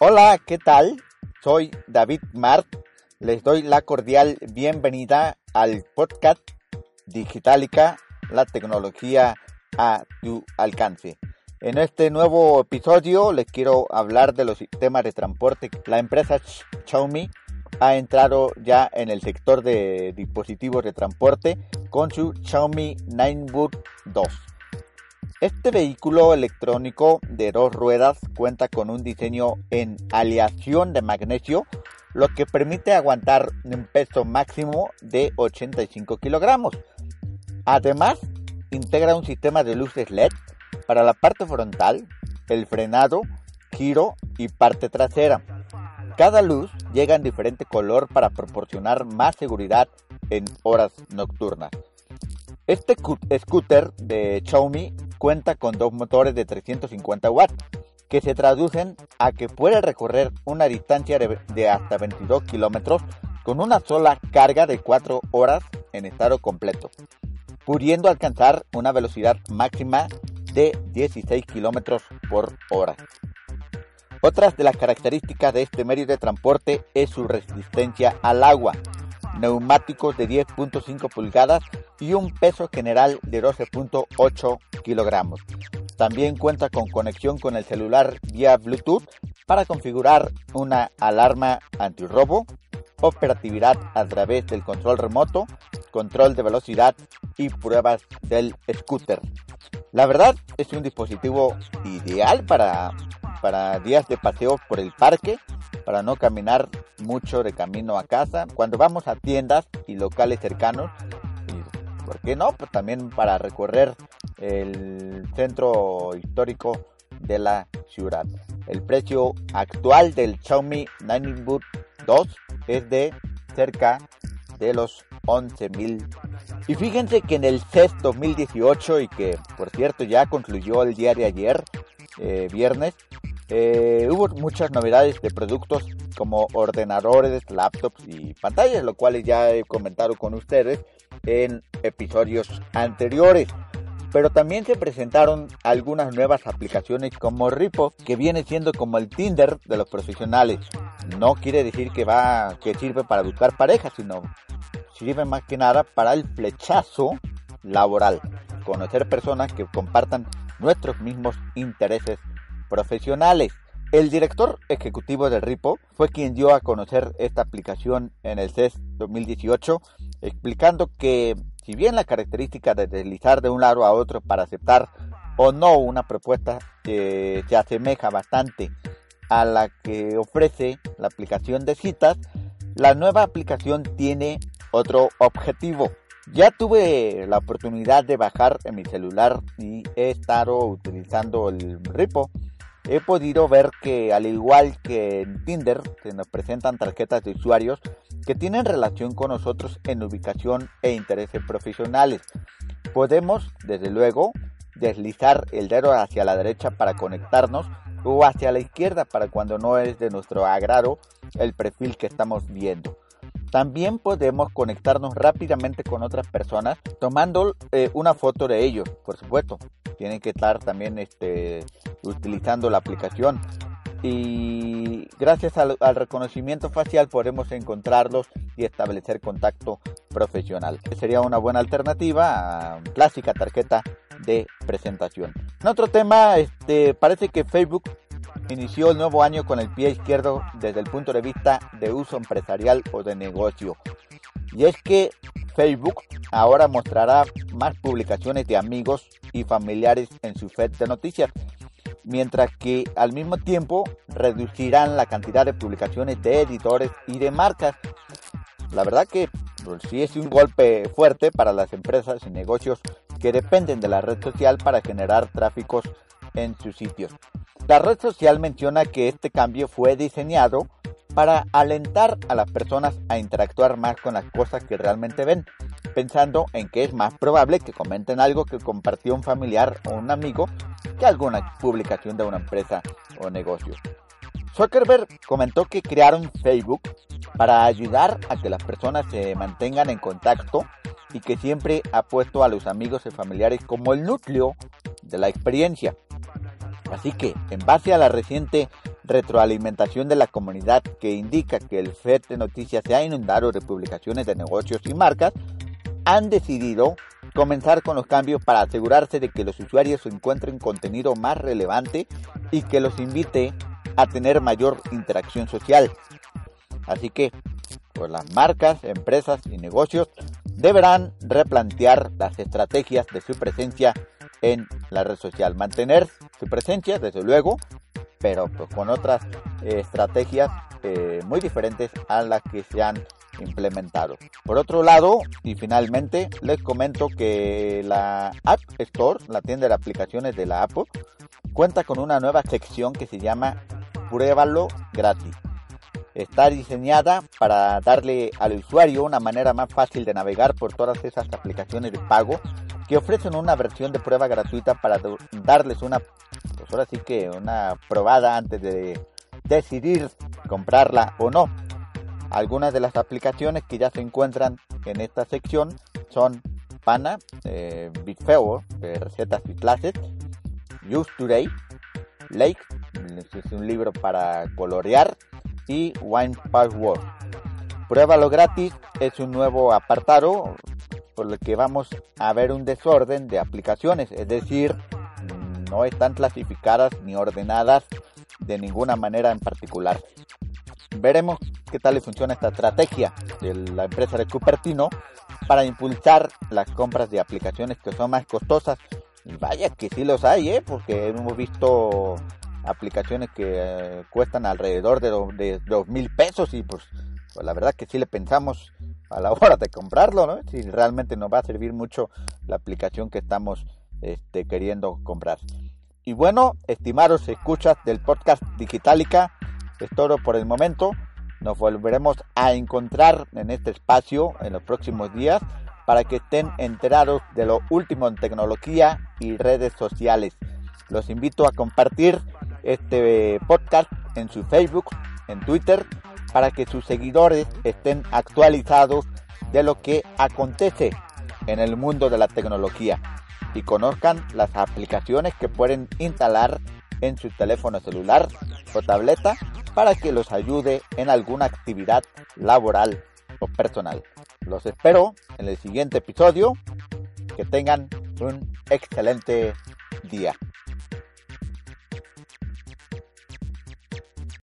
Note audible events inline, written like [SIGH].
Hola, ¿qué tal? Soy David Mart. Les doy la cordial bienvenida al podcast Digitalica, la tecnología a tu alcance. En este nuevo episodio les quiero hablar de los sistemas de transporte. La empresa Xiaomi ha entrado ya en el sector de dispositivos de transporte con su Xiaomi 9Book 2. Este vehículo electrónico de dos ruedas cuenta con un diseño en aleación de magnesio, lo que permite aguantar un peso máximo de 85 kilogramos. Además, integra un sistema de luces LED para la parte frontal, el frenado, giro y parte trasera. Cada luz llega en diferente color para proporcionar más seguridad en horas nocturnas. Este scooter de Xiaomi cuenta con dos motores de 350 watts que se traducen a que puede recorrer una distancia de, hasta 22 kilómetros con una sola carga de 4 horas en estado completo, pudiendo alcanzar una velocidad máxima de 16 kilómetros por hora. Otras de las características de este medio de transporte es su resistencia al agua, neumáticos de 10.5 pulgadas y un peso general de 12.8 kilogramos. También cuenta con conexión con el celular vía Bluetooth para configurar una alarma antirrobo, operatividad a través del control remoto, control de velocidad y pruebas del scooter. La verdad es un dispositivo ideal para, para días de paseo por el parque, para no caminar mucho de camino a casa, cuando vamos a tiendas y locales cercanos, ¿por qué no? Pues también para recorrer el centro histórico de la ciudad. El precio actual del Xiaomi 9 Boot 2 es de cerca de los 11 mil. Y fíjense que en el CES 2018 y que por cierto ya concluyó el día de ayer, eh, viernes, eh, hubo muchas novedades de productos como ordenadores, laptops y pantallas, lo cual ya he comentado con ustedes en episodios anteriores. Pero también se presentaron algunas nuevas aplicaciones como Ripo, que viene siendo como el Tinder de los profesionales. No quiere decir que va, que sirve para buscar pareja, sino sirve más que nada para el flechazo laboral. Conocer personas que compartan nuestros mismos intereses profesionales. El director ejecutivo de Ripo fue quien dio a conocer esta aplicación en el CES 2018, explicando que si bien la característica de deslizar de un lado a otro para aceptar o no una propuesta se asemeja bastante a la que ofrece la aplicación de citas, la nueva aplicación tiene otro objetivo. Ya tuve la oportunidad de bajar en mi celular y he estado utilizando el Ripo he podido ver que al igual que en Tinder se nos presentan tarjetas de usuarios que tienen relación con nosotros en ubicación e intereses profesionales. Podemos, desde luego, deslizar el dedo hacia la derecha para conectarnos o hacia la izquierda para cuando no es de nuestro agrado el perfil que estamos viendo. También podemos conectarnos rápidamente con otras personas tomando eh, una foto de ellos, por supuesto. Tienen que estar también este, utilizando la aplicación. Y gracias al, reconocimiento facial podemos encontrarlos y establecer contacto profesional. Sería una buena alternativa a clásica tarjeta de presentación. En otro tema, este, parece que Facebook inició el nuevo año con el pie izquierdo desde el punto de vista de uso empresarial o de negocio. Y es que Facebook ahora mostrará más publicaciones de amigos y familiares en su feed de noticias, mientras que al mismo tiempo reducirán la cantidad de publicaciones de editores y de marcas. La verdad que pues, sí es un golpe fuerte para las empresas y negocios que dependen de la red social para generar tráficos en sus sitios. La red social menciona que este cambio fue diseñado para alentar a las personas a interactuar más con las cosas que realmente ven, pensando en que es más probable que comenten algo que compartió un familiar o un amigo que alguna publicación de una empresa o negocio. Zuckerberg comentó que crearon Facebook para ayudar a que las personas se mantengan en contacto y que siempre ha puesto a los amigos y familiares como el núcleo de la experiencia. Así que, en base a la reciente retroalimentación de la comunidad que indica que el FED de noticias se ha inundado de publicaciones de negocios y marcas, han decidido comenzar con los cambios para asegurarse de que los usuarios encuentren contenido más relevante y que los invite a tener mayor interacción social. Así que, pues las marcas, empresas y negocios deberán replantear las estrategias de su presencia en la red social. Mantener su presencia, desde luego, pero pues, con otras estrategias eh, muy diferentes a las que se han implementado. Por otro lado, y finalmente, les comento que la App Store, la tienda de aplicaciones de la Apple, cuenta con una nueva sección que se llama Pruébalo gratis. Está diseñada para darle al usuario una manera más fácil de navegar por todas esas aplicaciones de pago que ofrecen una versión de prueba gratuita para darles una, pues ahora sí que una probada antes de decidir comprarla o no. Algunas de las aplicaciones que ya se encuentran en esta sección son Pana, eh, Big de recetas y clases, Use Today, Lake, es un libro para colorear, y Wine Password. Pruébalo gratis es un nuevo apartado por el que vamos a ver un desorden de aplicaciones, es decir, no están clasificadas ni ordenadas de ninguna manera en particular. Veremos qué tal le funciona esta estrategia de la empresa de Cupertino para impulsar las compras de aplicaciones que son más costosas. Y vaya que sí los hay, ¿eh? porque hemos visto aplicaciones que eh, cuestan alrededor de, dos mil pesos y pues, pues, la verdad que sí le pensamos a la [LAUGHS] hora de comprarlo, ¿no? Si realmente nos va a servir mucho la aplicación que estamos este, queriendo comprar. Y bueno, estimados escuchas del podcast Digitalica, es todo por el momento. Nos volveremos a encontrar en este espacio en los próximos días para que estén enterados de lo último en tecnología y redes sociales. Los invito a compartir este podcast en su Facebook, en Twitter, para que sus seguidores estén actualizados de lo que acontece en el mundo de la tecnología y conozcan las aplicaciones que pueden instalar en su teléfono celular o tableta para que los ayude en alguna actividad laboral o personal. Los espero en el siguiente episodio. Que tengan un excelente día.